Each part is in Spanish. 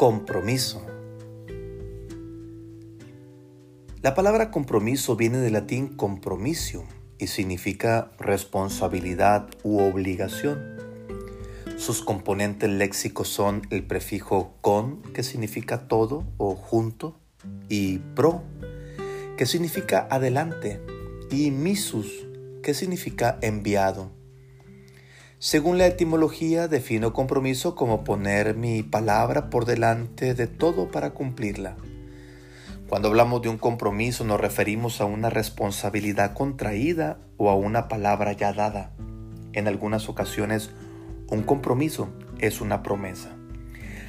Compromiso. La palabra compromiso viene del latín compromisio y significa responsabilidad u obligación. Sus componentes léxicos son el prefijo con, que significa todo o junto, y pro, que significa adelante, y misus, que significa enviado. Según la etimología, defino compromiso como poner mi palabra por delante de todo para cumplirla. Cuando hablamos de un compromiso nos referimos a una responsabilidad contraída o a una palabra ya dada. En algunas ocasiones, un compromiso es una promesa.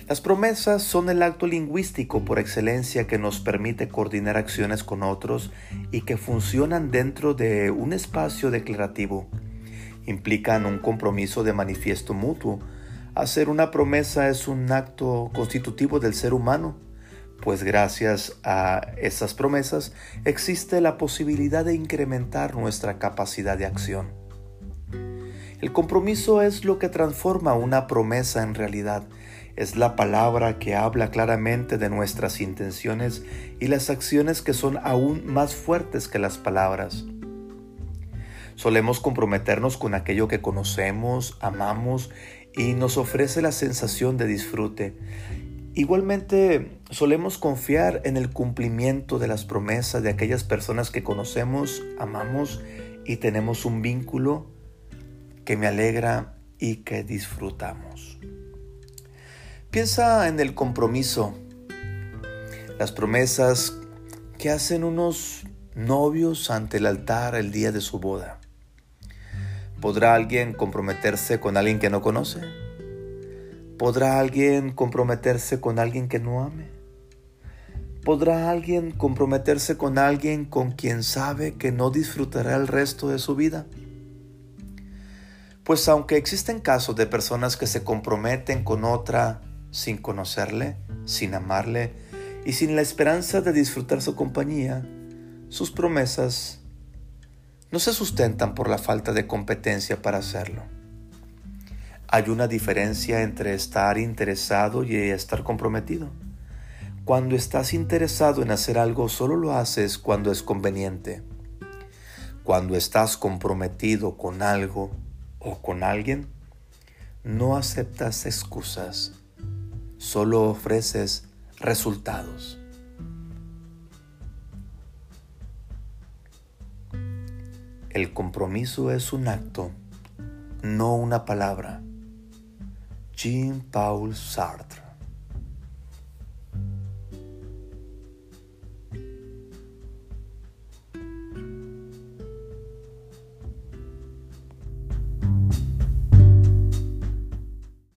Las promesas son el acto lingüístico por excelencia que nos permite coordinar acciones con otros y que funcionan dentro de un espacio declarativo implican un compromiso de manifiesto mutuo. Hacer una promesa es un acto constitutivo del ser humano, pues gracias a esas promesas existe la posibilidad de incrementar nuestra capacidad de acción. El compromiso es lo que transforma una promesa en realidad. Es la palabra que habla claramente de nuestras intenciones y las acciones que son aún más fuertes que las palabras. Solemos comprometernos con aquello que conocemos, amamos y nos ofrece la sensación de disfrute. Igualmente, solemos confiar en el cumplimiento de las promesas de aquellas personas que conocemos, amamos y tenemos un vínculo que me alegra y que disfrutamos. Piensa en el compromiso, las promesas que hacen unos novios ante el altar el día de su boda. ¿Podrá alguien comprometerse con alguien que no conoce? ¿Podrá alguien comprometerse con alguien que no ame? ¿Podrá alguien comprometerse con alguien con quien sabe que no disfrutará el resto de su vida? Pues aunque existen casos de personas que se comprometen con otra sin conocerle, sin amarle y sin la esperanza de disfrutar su compañía, sus promesas no se sustentan por la falta de competencia para hacerlo. Hay una diferencia entre estar interesado y estar comprometido. Cuando estás interesado en hacer algo solo lo haces cuando es conveniente. Cuando estás comprometido con algo o con alguien, no aceptas excusas, solo ofreces resultados. El compromiso es un acto, no una palabra. Jean-Paul Sartre